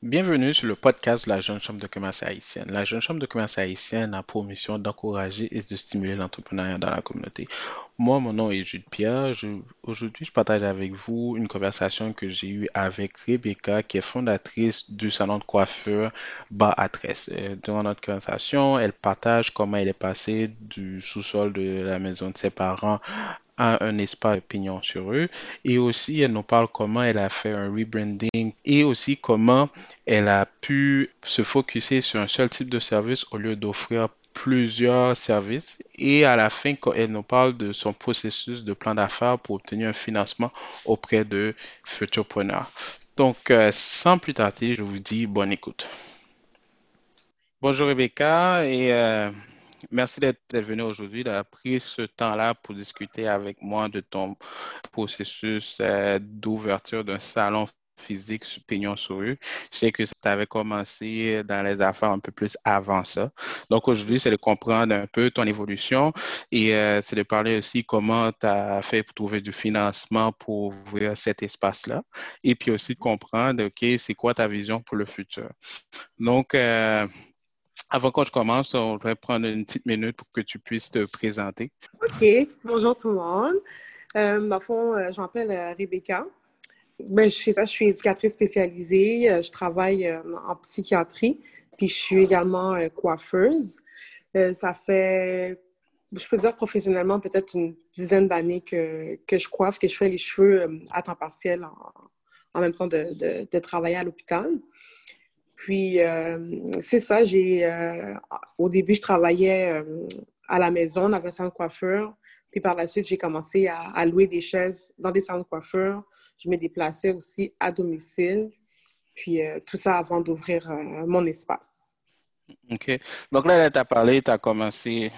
Bienvenue sur le podcast de la Jeune Chambre de commerce haïtienne. La Jeune Chambre de commerce haïtienne a pour mission d'encourager et de stimuler l'entrepreneuriat dans la communauté. Moi, mon nom est Jude Pierre. Aujourd'hui, je partage avec vous une conversation que j'ai eue avec Rebecca, qui est fondatrice du salon de coiffure Bas à. Euh, Durant notre conversation, elle partage comment elle est passée du sous-sol de la maison de ses parents a un espace pignon sur eux. Et aussi, elle nous parle comment elle a fait un rebranding et aussi comment elle a pu se focuser sur un seul type de service au lieu d'offrir plusieurs services. Et à la fin, elle nous parle de son processus de plan d'affaires pour obtenir un financement auprès de Futurepreneur. Donc, euh, sans plus tarder, je vous dis bonne écoute. Bonjour Rebecca et euh, merci d'être venue aujourd'hui, d'avoir pris ce temps-là pour discuter avec moi de ton processus euh, d'ouverture d'un salon physique sur Pignon sur. Je sais que tu avais commencé dans les affaires un peu plus avant ça. Donc aujourd'hui, c'est de comprendre un peu ton évolution et euh, c'est de parler aussi comment tu as fait pour trouver du financement pour ouvrir cet espace-là et puis aussi comprendre, OK, c'est quoi ta vision pour le futur? Donc, euh, avant je commence, on va prendre une petite minute pour que tu puisses te présenter. OK. Bonjour tout le monde. Euh, dans le fond, euh, je m'appelle euh, Rebecca. Ben, je, ça, je suis éducatrice spécialisée. Euh, je travaille en psychiatrie. Puis je suis également coiffeuse. Ça fait, je peux dire professionnellement, peut-être une dizaine d'années que, que je coiffe, que je fais les cheveux à temps partiel en, en même temps de, de travailler à l'hôpital. Puis, euh, c'est ça, j'ai, euh, au début, je travaillais euh, à la maison, on avait un salon de coiffure. Puis par la suite, j'ai commencé à, louer des chaises dans des salons de coiffure. Je me déplaçais aussi à domicile. Puis tout ça avant d'ouvrir mon espace. OK. Donc là, tu as parlé, tu as commencé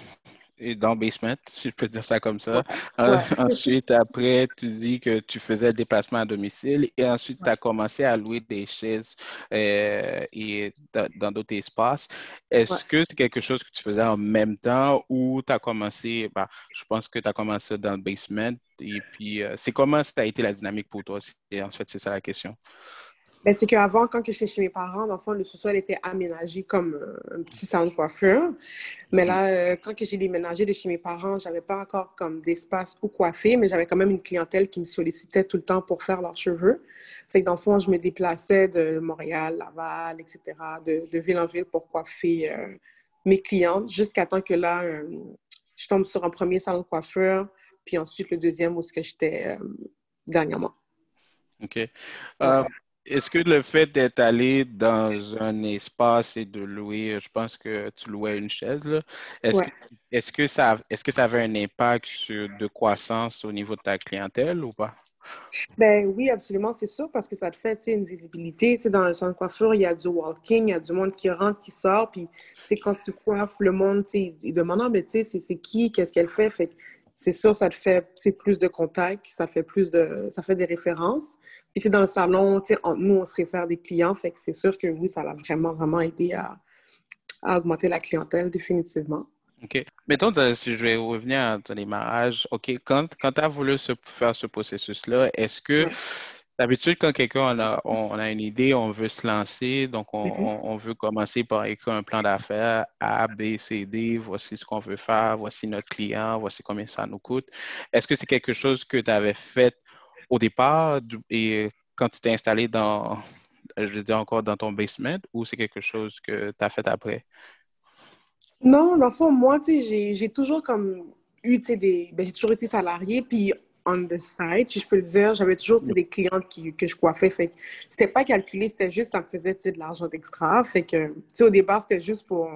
et dans Basement, si je peux dire ça comme ça. Ouais, En- ouais, Ensuite, après, tu dis que tu faisais le déplacement à domicile et ensuite, tu ouais. as commencé à louer des chaises euh, et dans d'autres espaces. Est-ce que c'est quelque chose que tu faisais en même temps ou tu as commencé, bah, je pense que tu as commencé dans le basement et puis euh, c'est comment ça a été la dynamique pour toi? C'est- En fait, c'est ça la question. Ben, c'est qu'avant, quand j'étais chez mes parents, dans le fond, le sous-sol était aménagé comme euh, un petit salon de coiffure. Mais là, euh, quand j'ai déménagé de chez mes parents, j'avais pas encore comme d'espace où coiffer, mais j'avais quand même une clientèle qui me sollicitait tout le temps pour faire leurs cheveux. Fait que dans le fond, je me déplaçais de Montréal, Laval, etc., de, de ville en ville pour coiffer euh, mes clientes jusqu'à temps que là, euh, je tombe sur un premier salon de coiffure, puis ensuite le deuxième où ce que j'étais dernièrement. OK. Ouais. Est-ce que le fait d'être allé dans un espace et de louer, je pense que tu louais une chaise, est-ce que, ça, est-ce que ça avait un impact sur de croissance au niveau de ta clientèle ou pas? Ben oui, absolument, c'est sûr, parce que ça te fait, une visibilité. Dans le salon de coiffure, il y a du walking, il y a du monde qui rentre, qui sort, puis, quand tu coiffes, le monde, il demande, ah, mais tu sais, c'est qui, qu'est-ce qu'elle fait? Fait c'est sûr, ça te fait, plus de contacts, ça fait plus de, ça fait des références. Puis c'est dans le salon, nous, on se réfère des clients, fait que c'est sûr que oui, ça l'a vraiment, vraiment aidé à, à augmenter la clientèle, définitivement. OK. Mettons, si je vais revenir à ton démarrage, OK, quand, quand tu as voulu se- faire ce processus-là, est-ce que Ouais. D'habitude, quand quelqu'un a, on, a une idée, on veut se lancer, donc on, Mhm. on- on veut commencer par écrire un plan d'affaires A, B, C, D, voici ce qu'on veut faire, voici notre client, voici combien ça nous coûte. Est-ce que c'est quelque chose que tu avais fait au départ du- et quand tu t'es installé dans, je veux dire encore dans ton basement ou c'est quelque chose que tu as fait après? Non, dans le fond, moi, j'ai, toujours comme eu, tu sais, des... Ben, j'ai toujours été salariée, puis on the side, si je peux le dire, j'avais toujours, des clientes qui, que je coiffais, fait que c'était pas calculé, c'était juste, ça me faisait, de l'argent d'extra, fait que, au départ, c'était juste pour...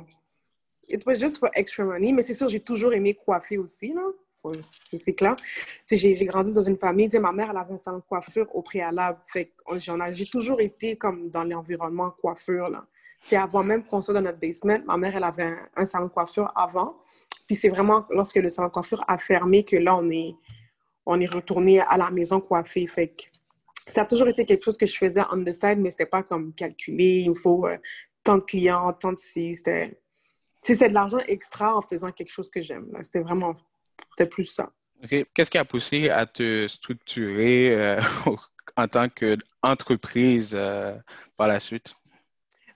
It was just for extra money, mais c'est sûr, j'ai toujours aimé coiffer aussi, là. C'est clair. J'ai grandi dans une famille, ma mère, elle avait un salon de coiffure au préalable, fait que j'en ai, j'ai toujours été comme dans l'environnement coiffure, là. C'est avant même qu'on soit dans notre basement, ma mère, elle avait un, un salon de coiffure avant. Puis c'est vraiment lorsque le salon de coiffure a fermé que là, on est, on est retourné à la maison coiffée. Fait que ça a toujours été quelque chose que je faisais on the side, mais c'était pas comme calculé. Il me faut euh, tant de clients, tant de ci. C'était de l'argent extra en faisant quelque chose que j'aime. C'était vraiment, c'était plus ça. Qu'est-ce qui a poussé à te structurer euh, en tant qu'entreprise euh, par la suite?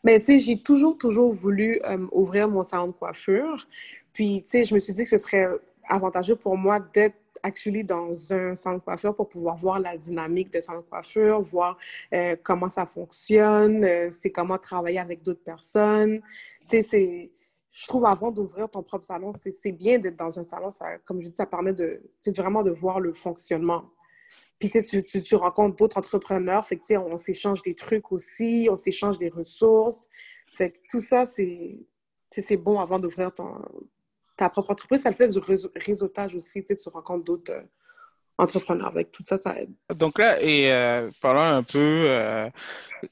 Mais tu sais, j'ai toujours, toujours voulu ouvrir mon salon de coiffure. Puis, tu sais, je me suis dit que ce serait avantageux pour moi d'être actually dans un salon de coiffure pour pouvoir voir la dynamique de salon de coiffure, voir euh, comment ça fonctionne, euh, c'est comment travailler avec d'autres personnes. Tu sais, je trouve avant d'ouvrir ton propre salon, c'est bien d'être dans un salon. Ça, comme je dis, ça permet de, vraiment de voir le fonctionnement. Puis tu, tu, tu rencontres d'autres entrepreneurs, fait que, on s'échange des trucs aussi, on s'échange des ressources. Fait que tout ça, c'est bon avant d'ouvrir ta propre entreprise. Ça le fait du réseautage aussi. Tu rencontres d'autres euh, entrepreneurs. Avec tout ça, ça aide. Donc là, et euh, parlons un peu euh,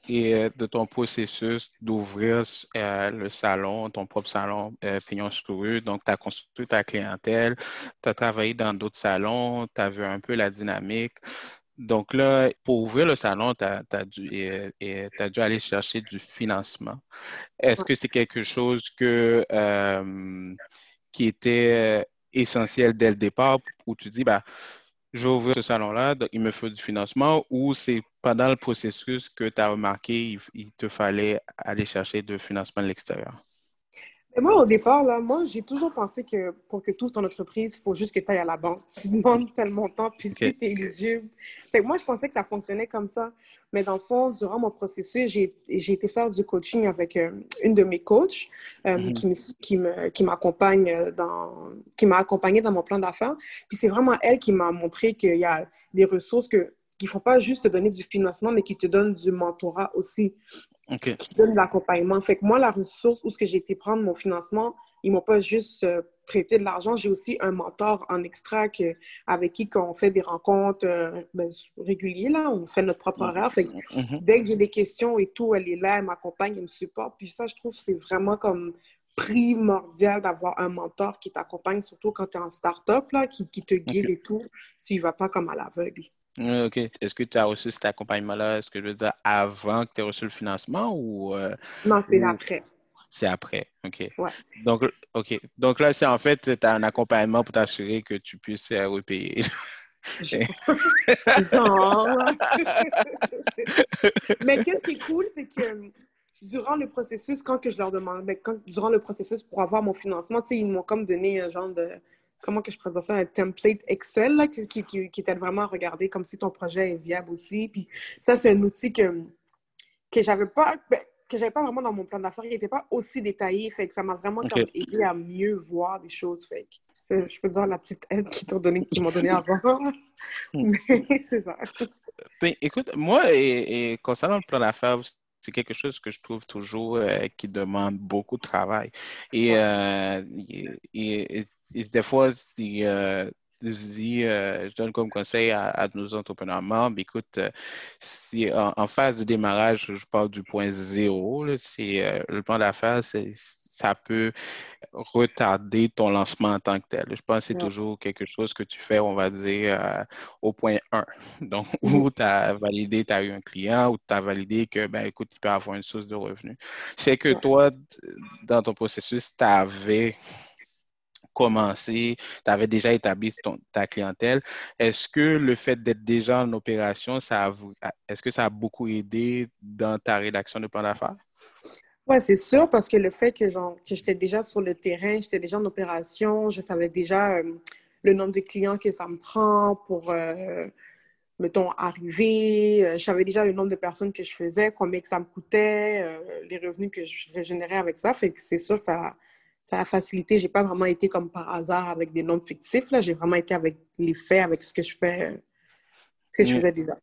et, de ton processus d'ouvrir le salon, ton propre salon Pignon sur rue. Donc, tu as construit ta clientèle, tu as travaillé dans d'autres salons, tu as vu un peu la dynamique. Donc là, pour ouvrir le salon, tu as, dû, dû aller chercher du financement. Est-ce que c'est quelque chose que, qui était essentiel dès le départ où tu dis, bah, je vais ouvrir ce salon-là, il me faut du financement ou c'est pendant le processus que tu as remarqué il, te fallait aller chercher du financement de l'extérieur? Moi, au départ, là, moi, j'ai toujours pensé que pour que tu ouvres ton entreprise, il faut juste que tu ailles à la banque. Tu demandes tel montant, puis okay. tu es éligible. Fait moi, je pensais que ça fonctionnait comme ça. Mais dans le fond, durant mon processus, j'ai été faire du coaching avec euh, une de mes coachs euh, mm-hmm. qui, qui m'accompagne euh, dans qui m'a accompagnée dans mon plan d'affaires. Puis c'est vraiment elle qui m'a montré qu'il y a des ressources que qui ne font pas juste te donner du financement, mais qui te donnent du mentorat aussi qui donne l'accompagnement. Fait que moi, la ressource où ce que j'ai été prendre mon financement, ils m'ont pas juste euh, prêté de l'argent. J'ai aussi un mentor en extra avec qui on fait des rencontres euh, ben, régulières. Là, on fait notre propre horaire. Fait que mm-hmm. dès que j'ai des questions et tout, elle est là, elle m'accompagne, elle me supporte. Puis ça, je trouve que c'est vraiment comme primordial d'avoir un mentor qui t'accompagne, surtout quand tu es en start-up, qui, qui te guide et tout. Tu ne vas pas comme à l'aveugle. OK. Est-ce que tu as reçu cet accompagnement-là, est-ce que je veux dire, avant que tu aies reçu le financement ou. Euh, non, c'est après. C'est après, OK. Ouais. Donc, OK. Donc là, c'est en fait, tu as un accompagnement pour t'assurer que tu puisses euh, repayer. Mais qu'est-ce qui est cool, c'est que durant le processus, quand que je leur demande, ben, quand, durant le processus pour avoir mon financement, ils m'ont comme donné un genre de comment que je présente ça, un template Excel là, qui, qui, qui, t'aide vraiment à regarder comme si ton projet est viable aussi. Puis ça, c'est un outil que, que j'avais pas. Ben, que j'avais pas vraiment dans mon plan d'affaires, il n'était pas aussi détaillé, fait que ça m'a vraiment aidé à mieux voir des choses. Fait je peux dire la petite aide qu'ils t'ont donné, qu'ils m'ont donné avant. Mais c'est ça. Ben, écoute, moi, et, et concernant le plan d'affaires, c'est quelque chose que je trouve toujours euh, qui demande beaucoup de travail. Et, euh, et, des fois, euh, je dis, je donne comme conseil à, nos entrepreneurs membres, écoute, si en, phase de démarrage, je parle du point zéro, c'est le plan d'affaires, c'est ça peut retarder ton lancement en tant que tel. Je pense que c'est toujours quelque chose que tu fais, on va dire, euh, au point 1. Donc, où tu as validé, tu as eu un client, ou tu as validé que, ben, écoute, il peut avoir une source de revenus. C'est que toi, dans ton processus, tu avais commencé, tu avais déjà établi ta clientèle. Est-ce que le fait d'être déjà en opération, ça est-ce que ça a beaucoup aidé dans ta rédaction de plan d'affaires? Oui, c'est sûr, parce que le fait que, que j'étais déjà sur le terrain, j'étais déjà en opération, je savais déjà euh, le nombre de clients que ça me prend pour, euh, mettons, arriver. Euh, je savais déjà le nombre de personnes que je faisais, combien que ça me coûtait, les revenus que je régénérais avec ça. Fait que c'est sûr que ça, ça a facilité. J'ai pas vraiment été comme par hasard avec des nombres fictifs. Là. J'ai vraiment été avec les faits, avec ce que je fais, ce que je faisais déjà.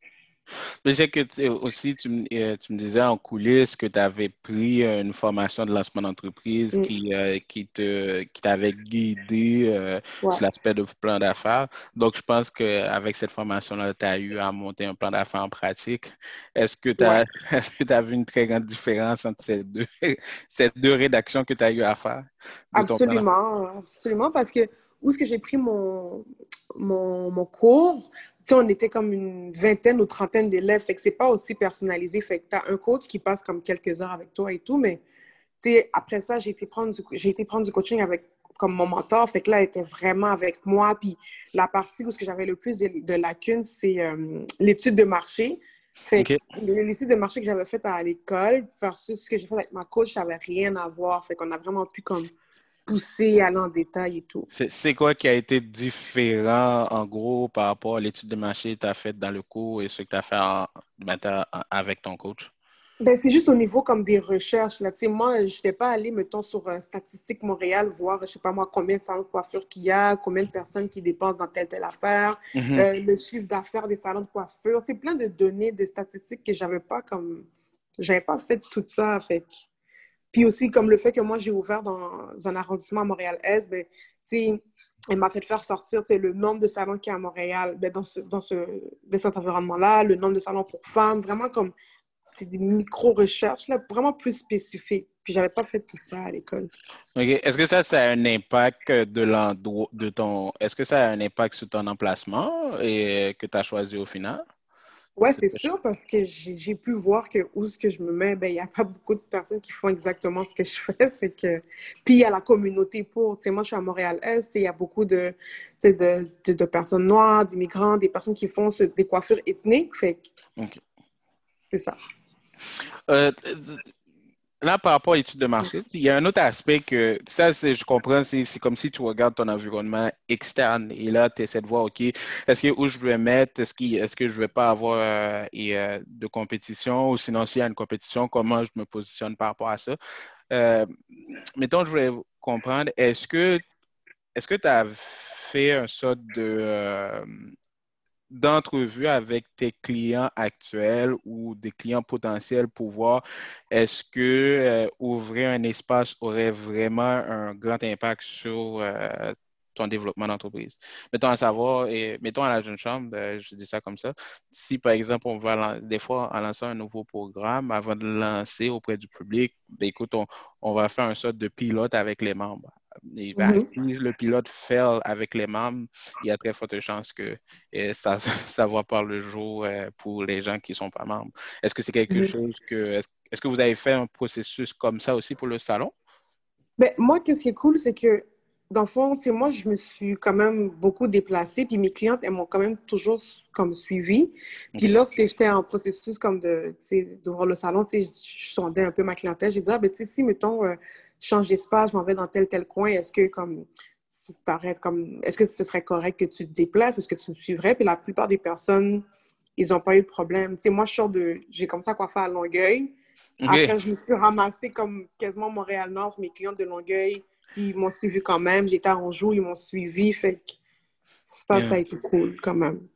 Je sais que aussi, tu, euh, tu, me disais en coulisses que tu avais pris euh, une formation de lancement d'entreprise mm. qui, euh, qui, te, qui t'avait guidé sur l'aspect de plan d'affaires. Donc, je pense qu'avec cette formation-là, tu as eu à monter un plan d'affaires en pratique. Est-ce que tu as, vu une très grande différence entre ces deux, ces deux rédactions que tu as eu à faire? Absolument, absolument, parce que où est-ce que j'ai pris mon, mon, mon cours, on était comme une vingtaine ou trentaine d'élèves, fait que c'est pas aussi personnalisé. Fait que tu as un coach qui passe comme quelques heures avec toi et tout, mais après ça, j'ai été, prendre du, j'ai été prendre du coaching avec comme mon mentor. Fait que là, elle était vraiment avec moi. Puis la partie où ce que j'avais le plus de, lacunes, c'est euh, l'étude de marché. Fait l'étude de marché que j'avais faite à l'école versus ce que j'ai fait avec ma coach, ça n'avait rien à voir. Fait qu'on a vraiment pu comme pousser, aller en détail et tout. C'est quoi qui a été différent, en gros, par rapport à l'étude de marché que tu as faite dans le cours et ce que tu as fait ben, avec ton coach? Ben, c'est juste au niveau comme des recherches. Là. moi, je n'étais pas allée, mettons, sur euh, Statistique Montréal, voir, je sais pas moi, combien de salons de coiffure qu'il y a, combien de personnes qui dépensent dans telle, telle affaire, mm-hmm. euh, le chiffre d'affaires des salons de coiffure. C'est plein de données, de statistiques que j'avais pas comme... J'avais pas fait tout ça, fait puis aussi, comme le fait que moi, j'ai ouvert dans un arrondissement à Montréal-Est, ben, elle m'a fait faire sortir le nombre de salons qu'il y a à Montréal ben, dans, ce, dans, ce, cet environnement-là, le nombre de salons pour femmes, vraiment comme c'est des micro-recherches, là, vraiment plus spécifiques. Puis j'avais pas fait tout ça à l'école. Est-ce que ça, un impact de l'endroit de ton. Est-ce que ça a un impact sur ton emplacement et que tu as choisi au final? Oui, c'est sûr, parce que j'ai pu voir que où ce que je me mets, ben il n'y a pas beaucoup de personnes qui font exactement ce que je fais. Fait que... Puis il y a la communauté pour. Tu sais, moi, je suis à Montréal-Est, il y a beaucoup de, de, de, de, personnes noires, d'immigrants, des personnes qui font des coiffures ethniques. Fait que... C'est ça. Euh, là, par rapport à l'étude de marché, il y a un autre aspect que, ça, je comprends, c'est comme si tu regardes ton environnement externe et là, tu essaies de voir, OK, est-ce que où je vais mettre, est-ce que, est que je ne vais pas avoir euh, euh, de compétition ou sinon, s'il y a une compétition, comment je me positionne par rapport à ça? mettons, je voulais comprendre, est-ce que est-ce que tu as fait un sorte de d'entrevue avec tes clients actuels ou des clients potentiels pour voir est-ce que euh, ouvrir un espace aurait vraiment un grand impact sur euh, ton développement d'entreprise? Mettons à savoir, et mettons à la jeune chambre, ben, je dis ça comme ça, si par exemple on va des fois en lançant un nouveau programme, avant de le lancer auprès du public, ben, écoute, on, va faire un sorte de pilote avec les membres. Ben, mhm. Si le pilote fail avec les membres, il y a très forte chance que eh, ça, ça va par le jour eh, pour les gens qui ne sont pas membres. Est-ce que c'est quelque mhm. chose que. Est-ce que vous avez fait un processus comme ça aussi pour le salon? Ben, moi, qu'est-ce qui est cool, c'est que dans le fond, moi, je me suis quand même beaucoup déplacée, puis mes clientes, elles m'ont quand même toujours comme suivi. Puis lorsque j'étais en processus comme de, d'ouvrir le salon, je sondais un peu ma clientèle. J'ai dit, ah, ben, tu sais, si, mettons, euh, je change d'espace, je m'en vais dans tel, tel coin, est-ce que, comme, si comme, est-ce que ce serait correct que tu te déplaces? Est-ce que tu me suivrais? Puis la plupart des personnes, ils n'ont pas eu de problème. Tu sais, moi, je sors de, j'ai commencé à coiffer à Longueuil. Après, je me suis ramassée comme quasiment Montréal-Nord, mes clients de Longueuil ils m'ont suivi quand même. J'étais à Anjou, ils m'ont suivi. Fait que ça, ça a été cool quand même.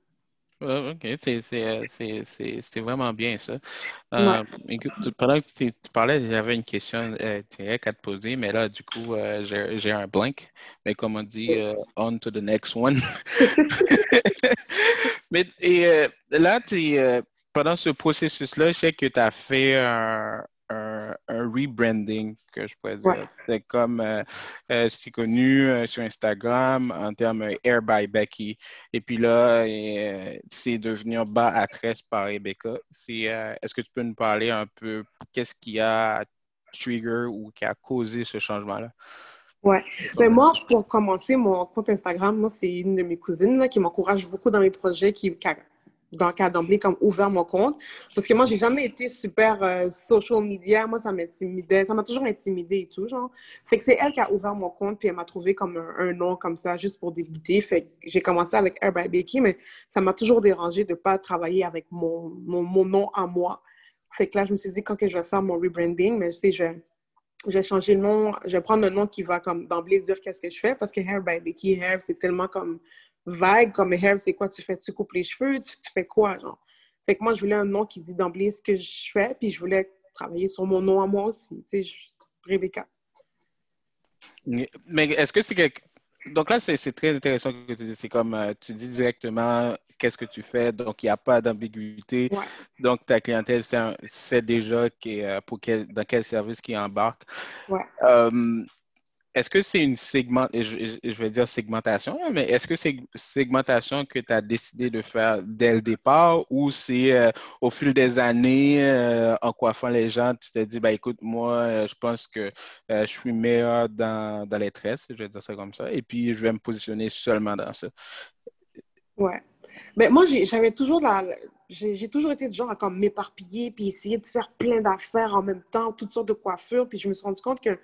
OK, c'est vraiment bien ça. Euh, écoute, pendant que tu, parlais, j'avais une question euh, à te poser, mais là, du coup, euh, j'ai un blank. Mais comme on dit, on to the next one. mais et, là, pendant ce processus-là, je sais que tu as fait un, un, rebranding, que je pourrais dire. C'est comme, euh, euh, c'est connu euh, sur Instagram en termes Air by Becky. Et puis là, c'est devenu bas à tresse par Rebecca. Est-ce que tu peux nous parler un peu qu'est-ce qui a trigger ou qui a causé ce changement-là? Ouais. Mais moi, pour commencer, mon compte Instagram, moi, c'est une de mes cousines qui m'encourage beaucoup dans mes projets, qui, qui dans le cas d'emblée, comme ouvert mon compte. Parce que moi, j'ai jamais été super euh, social media. Moi, ça m'intimidait. Ça m'a toujours intimidé et tout, genre. Fait que c'est elle qui a ouvert mon compte, puis elle m'a trouvé comme un, nom comme ça, juste pour débuter. Fait j'ai commencé avec by Becky, mais ça m'a toujours dérangé de pas travailler avec mon, mon, nom à moi. Fait que là, je me suis dit, quand que je vais faire mon rebranding, mais je sais, je, je vais changer le nom, je vais prendre un nom qui va comme d'emblée dire qu'est-ce que je fais, parce que Hair by c'est tellement comme vague, comme hair, c'est quoi tu fais? Tu coupes les cheveux? Tu, fais quoi, genre? Fait que moi, je voulais un nom qui dit d'emblée ce que je fais, puis je voulais travailler sur mon nom à moi aussi, tu sais, Rebecca. Mais est-ce que c'est quelque... Donc là, c'est très intéressant que tu dis. C'est comme euh, tu dis directement qu'est-ce que tu fais, donc il n'y a pas d'ambiguïté. Donc ta clientèle sait déjà qui, euh, pour quel, dans quel service qui embarque. Ouais. Euh, est-ce que c'est une je, vais dire segmentation, mais est-ce que c'est segmentation que tu as décidé de faire dès le départ ou c'est euh, au fil des années, euh, en coiffant les gens, tu t'es dit, bah, écoute, moi, euh, je pense que je suis meilleur dans, les tresses, je vais dire ça comme ça, et puis je vais me positionner seulement dans ça? Ouais. Ben, moi, j'avais toujours la, j'ai toujours été du genre à comme m'éparpiller puis essayer de faire plein d'affaires en même temps, toutes sortes de coiffures. Puis je me suis rendu compte que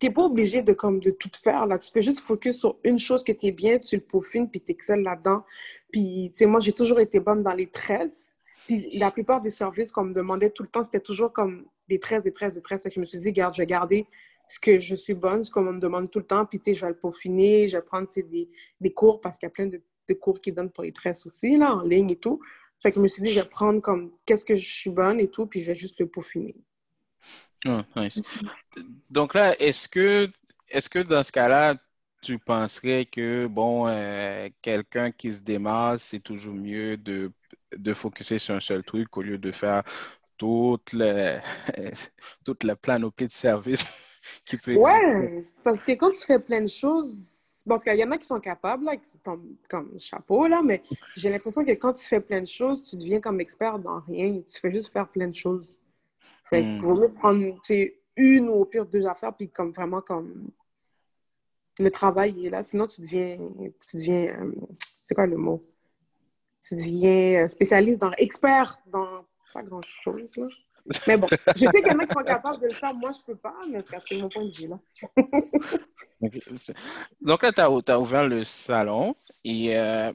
tu n'es pas obligé de, comme, de tout faire. Là. Tu peux juste focus sur une chose que tu es bien, tu le peaufines, puis tu excelles là-dedans. Puis, tu sais, moi, j'ai toujours été bonne dans les tresses. Puis la plupart des services qu'on me demandait tout le temps, c'était toujours comme des tresses, des tresses, des tresses. Je me suis dit, garde, je vais garder ce que je suis bonne, ce qu'on me demande tout le temps. Puis, tu sais, je vais le peaufiner, je vais prendre des, des cours parce qu'il y a plein de, de cours qui donnent pour les tresses aussi, là, en ligne et tout. Fait que je me suis dit, je vais prendre comme qu'est-ce que je suis bonne et tout, puis je vais juste le peaufiner. Oh, nice. Donc là, est-ce que, est-ce que dans ce cas-là, tu penserais que, bon, euh, quelqu'un qui se démarre, c'est toujours mieux de, de focuser sur un seul truc au lieu de faire toute la, toute la planoplie de services qui peut Ouais, parce que quand tu fais plein de choses, Bon, parce qu'il y en a qui sont capables, là, qui tombent comme chapeau, là, mais j'ai l'impression que quand tu fais plein de choses, tu deviens comme expert dans rien. Tu fais juste faire plein de choses. Fait qu'il hmm. vaut mieux prendre une ou au pire deux affaires, puis comme vraiment comme le travail est là. Sinon, tu deviens, tu deviens, euh, c'est quoi le mot? Tu deviens euh, spécialiste dans, expert dans pas grand-chose. Là. Mais bon, je sais qu'il y en a qui sont capables de le faire. Moi, je ne peux pas, mais c'est mon point de vue. Là. Donc là, tu as, ouvert le salon et euh,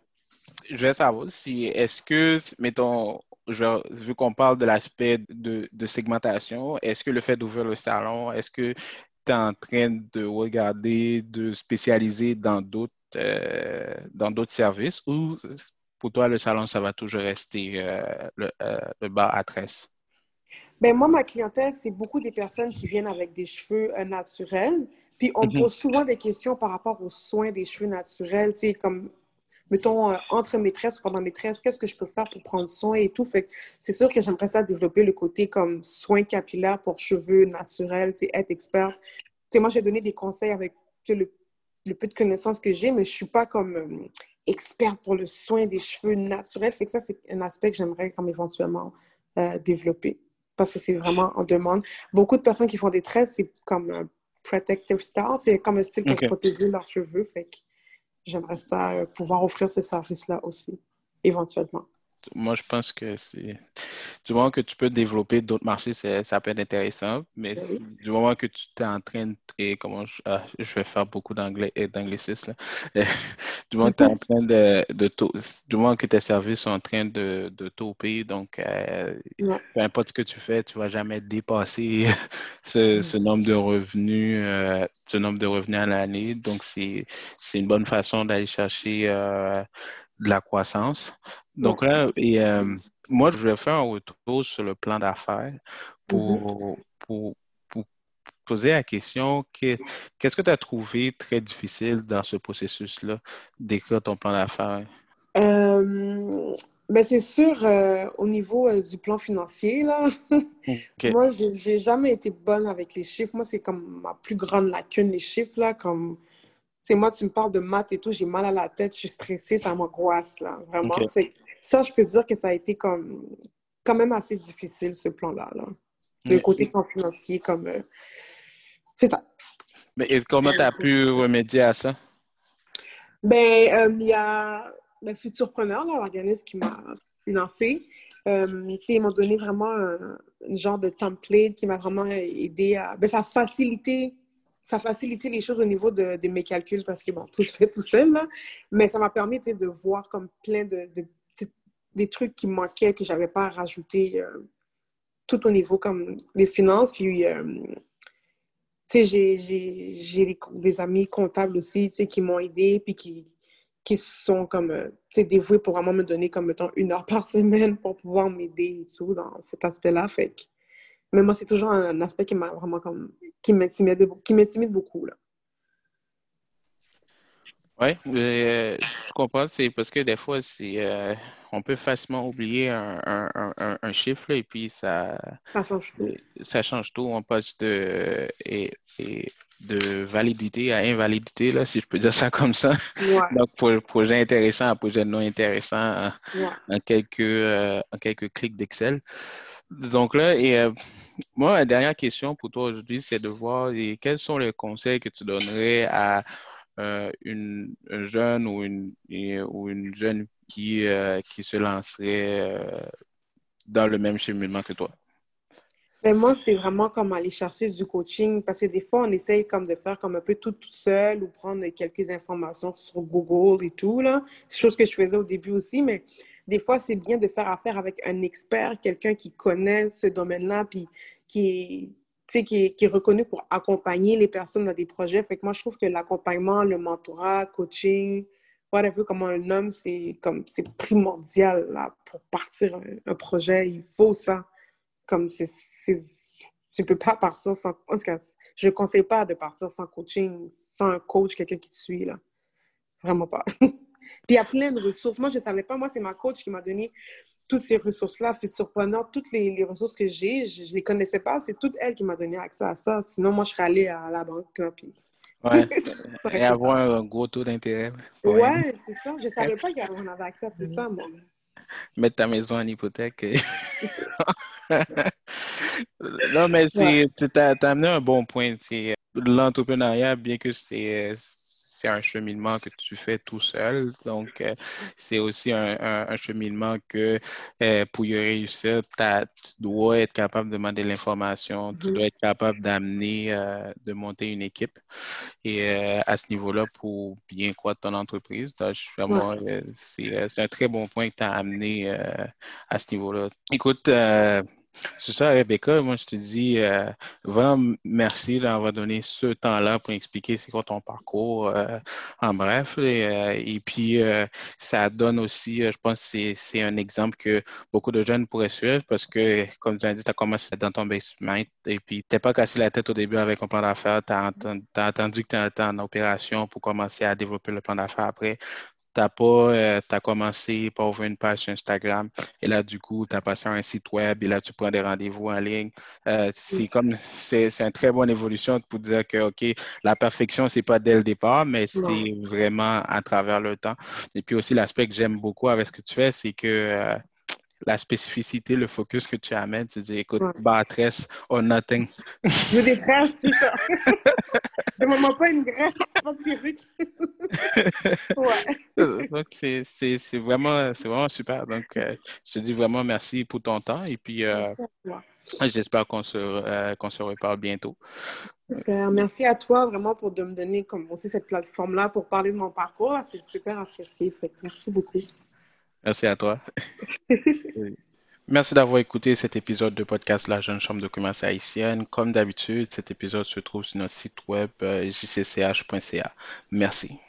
je vais savoir si, est-ce que, mettons, vu qu'on parle de l'aspect de, de, segmentation, est-ce que le fait d'ouvrir le salon, est-ce que tu es en train de regarder, de spécialiser dans d'autres euh, dans d'autres services ou pour toi, le salon, ça va toujours rester euh, le, euh, le, bar à tresse? Ben moi, ma clientèle, c'est beaucoup des personnes qui viennent avec des cheveux euh, naturels. Puis on me mhm. pose souvent des questions par rapport aux soins des cheveux naturels, tu sais, comme, mettons, entre mes tresses ou pendant mes tresses, qu'est-ce que je peux faire pour prendre soin et tout? Fait c'est sûr que j'aimerais ça développer le côté comme soins capillaires pour cheveux naturels, être expert. Moi, j'ai donné des conseils avec le, le peu de connaissances que j'ai, mais je suis pas comme experte pour le soin des cheveux naturels. Fait que ça, c'est un aspect que j'aimerais comme éventuellement euh, développer parce que c'est vraiment en demande. Beaucoup de personnes qui font des tresses, c'est comme un protective style, c'est comme un style pour protéger leurs cheveux. Fait que j'aimerais ça euh, pouvoir offrir ce service-là aussi, éventuellement moi, je pense que c'est du moment que tu peux développer d'autres marchés, ça peut être intéressant. Mais du moment que tu es en train de comment je, ah, je vais faire beaucoup d'anglais et d'anglicisme, du moment que tu es en train de, de du moment que tes services sont en train de, de tauper, donc euh, peu importe ce que tu fais, tu ne vas jamais dépasser ce, ce nombre de revenus, euh, ce nombre de revenus à l'année. Donc, c'est une bonne façon d'aller chercher euh, de la croissance. Donc là, et, euh, moi, je vais faire un retour sur le plan d'affaires pour, pour, pour, poser la question qu'est-ce que tu as trouvé très difficile dans ce processus-là d'écrire ton plan d'affaires? Euh, ben c'est sûr, euh, au niveau du plan financier, là, moi, j'ai jamais été bonne avec les chiffres. Moi, c'est comme ma plus grande lacune, les chiffres, là, comme c'est moi, tu me parles de maths et tout, j'ai mal à la tête, je suis stressée, ça m'angoisse, là, vraiment. Ça, je peux dire que ça a été comme, quand même assez difficile, ce plan-là, là. Le côté financier, comme... Euh, c'est ça. Mais et comment tu as pu remédier à ça? Ben, euh, il y a ben, Futurpreneur, l'organisme qui m'a financé. Euh, ils m'ont donné vraiment un, genre de template qui m'a vraiment aidé à... Ben, ça a facilité ça a facilité les choses au niveau de, mes calculs parce que, bon, tout se fait tout seul. Mais ça m'a permis, de voir comme plein de, des trucs qui manquaient, que j'avais pas à rajouter euh, tout au niveau comme des finances. Puis, euh, tu sais, j'ai des amis comptables aussi, tu qui m'ont aidé, puis qui, qui sont comme, euh, tu sais, dévoués pour vraiment me donner comme, mettons, une heure par semaine pour pouvoir m'aider et tout dans cet aspect-là. Fait mais moi, c'est toujours un aspect qui m'a vraiment comme qui m'intimide qui m'intimide beaucoup là. Oui, euh, je comprends. C'est parce que des fois, c'est euh, on peut facilement oublier un, un, un, chiffre et puis ça, ça change tout. Ça change tout. On passe de, et, et de validité à invalidité, là, si je peux dire ça comme ça. Donc, pour le projet intéressant à projet non intéressant en, quelques, euh, en quelques clics d'Excel. Donc là, et euh, moi, la dernière question pour toi aujourd'hui, c'est de voir quels sont les conseils que tu donnerais à euh, une, un jeune ou une, ou une jeune qui, euh, qui se lanceraient euh, dans le même cheminement que toi? Mais moi, c'est vraiment comme aller chercher du coaching parce que des fois, on essaye comme de faire comme un peu tout, tout seul ou prendre quelques informations sur Google et tout, là. C'est chose que je faisais au début aussi, mais des fois, c'est bien de faire affaire avec un expert, quelqu'un qui connaît ce domaine-là, puis qui est, qui, qui est reconnu pour accompagner les personnes dans des projets. Fait que moi, je trouve que l'accompagnement, le mentorat, coaching, whatever comment on le nomme, c'est c'est primordial là, pour partir un projet. Il faut ça. Comme c'est, tu peux pas partir sans. En tout cas, je ne conseille pas de partir sans coaching, sans un coach, quelqu'un qui te suit, là. Vraiment pas. Puis il y a plein de ressources. Moi, je ne savais pas. Moi, c'est ma coach qui m'a donné toutes ces ressources-là. C'est surprenant. Toutes les, les ressources que j'ai, je ne les connaissais pas. C'est toute elle qui m'a donné accès à ça. Sinon, moi, je serais allée à la banque. Là, puis... Ouais. Et avoir un gros taux d'intérêt. Ouais, c'est ça. Je ne savais pas qu'on avait accès à tout ça, moi. Mettre ta maison en hypothèque. non, mais tu as, amené un bon point. L'entrepreneuriat, bien que c'est c'est un cheminement que tu fais tout seul. Donc, euh, c'est aussi un, un, cheminement que euh, pour y réussir, tu dois être capable de demander l'information, tu mm-hmm. dois être capable d'amener, euh, de monter une équipe. Et à ce niveau-là, pour bien croître ton entreprise, c'est un très bon point que tu as amené à ce niveau-là. Écoute, c'est ça, Rebecca. Moi, je te dis euh, vraiment merci d'avoir donné ce temps-là pour expliquer c'est quoi ton parcours euh, en bref. Et, euh, puis, ça donne aussi, je pense c'est un exemple que beaucoup de jeunes pourraient suivre parce que, comme tu as dit, tu as commencé dans ton basement et puis tu n'es pas cassé la tête au début avec un plan d'affaires. Tu as, entendu que tu étais en opération pour commencer à développer le plan d'affaires après tu as pas, euh, commencé par ouvrir une page sur Instagram et là, du coup, tu as passé un site web et là, tu prends des rendez-vous en ligne. Euh, c'est comme, c'est, une très bonne évolution pour dire que, OK, la perfection, c'est pas dès le départ, mais c'est vraiment à travers le temps. Et puis aussi, l'aspect que j'aime beaucoup avec ce que tu fais, c'est que euh, la spécificité, le focus que tu amènes, tu dis, écoute, ouais. or nothing. Je déteste, c'est ça. Demande-moi pas une graisse, pas de perruque. ouais. Donc, c'est vraiment, vraiment super. Donc, euh, je te dis vraiment merci pour ton temps et puis euh, j'espère qu'on se, euh, se reparle bientôt. Super. Merci à toi vraiment pour de me donner comme aussi cette plateforme-là pour parler de mon parcours. C'est super apprécié. merci beaucoup. Merci à toi. Merci d'avoir écouté cet épisode de podcast La Jeune Chambre de commerce haïtienne. Comme d'habitude, cet épisode se trouve sur notre site web jcch.ca. Merci.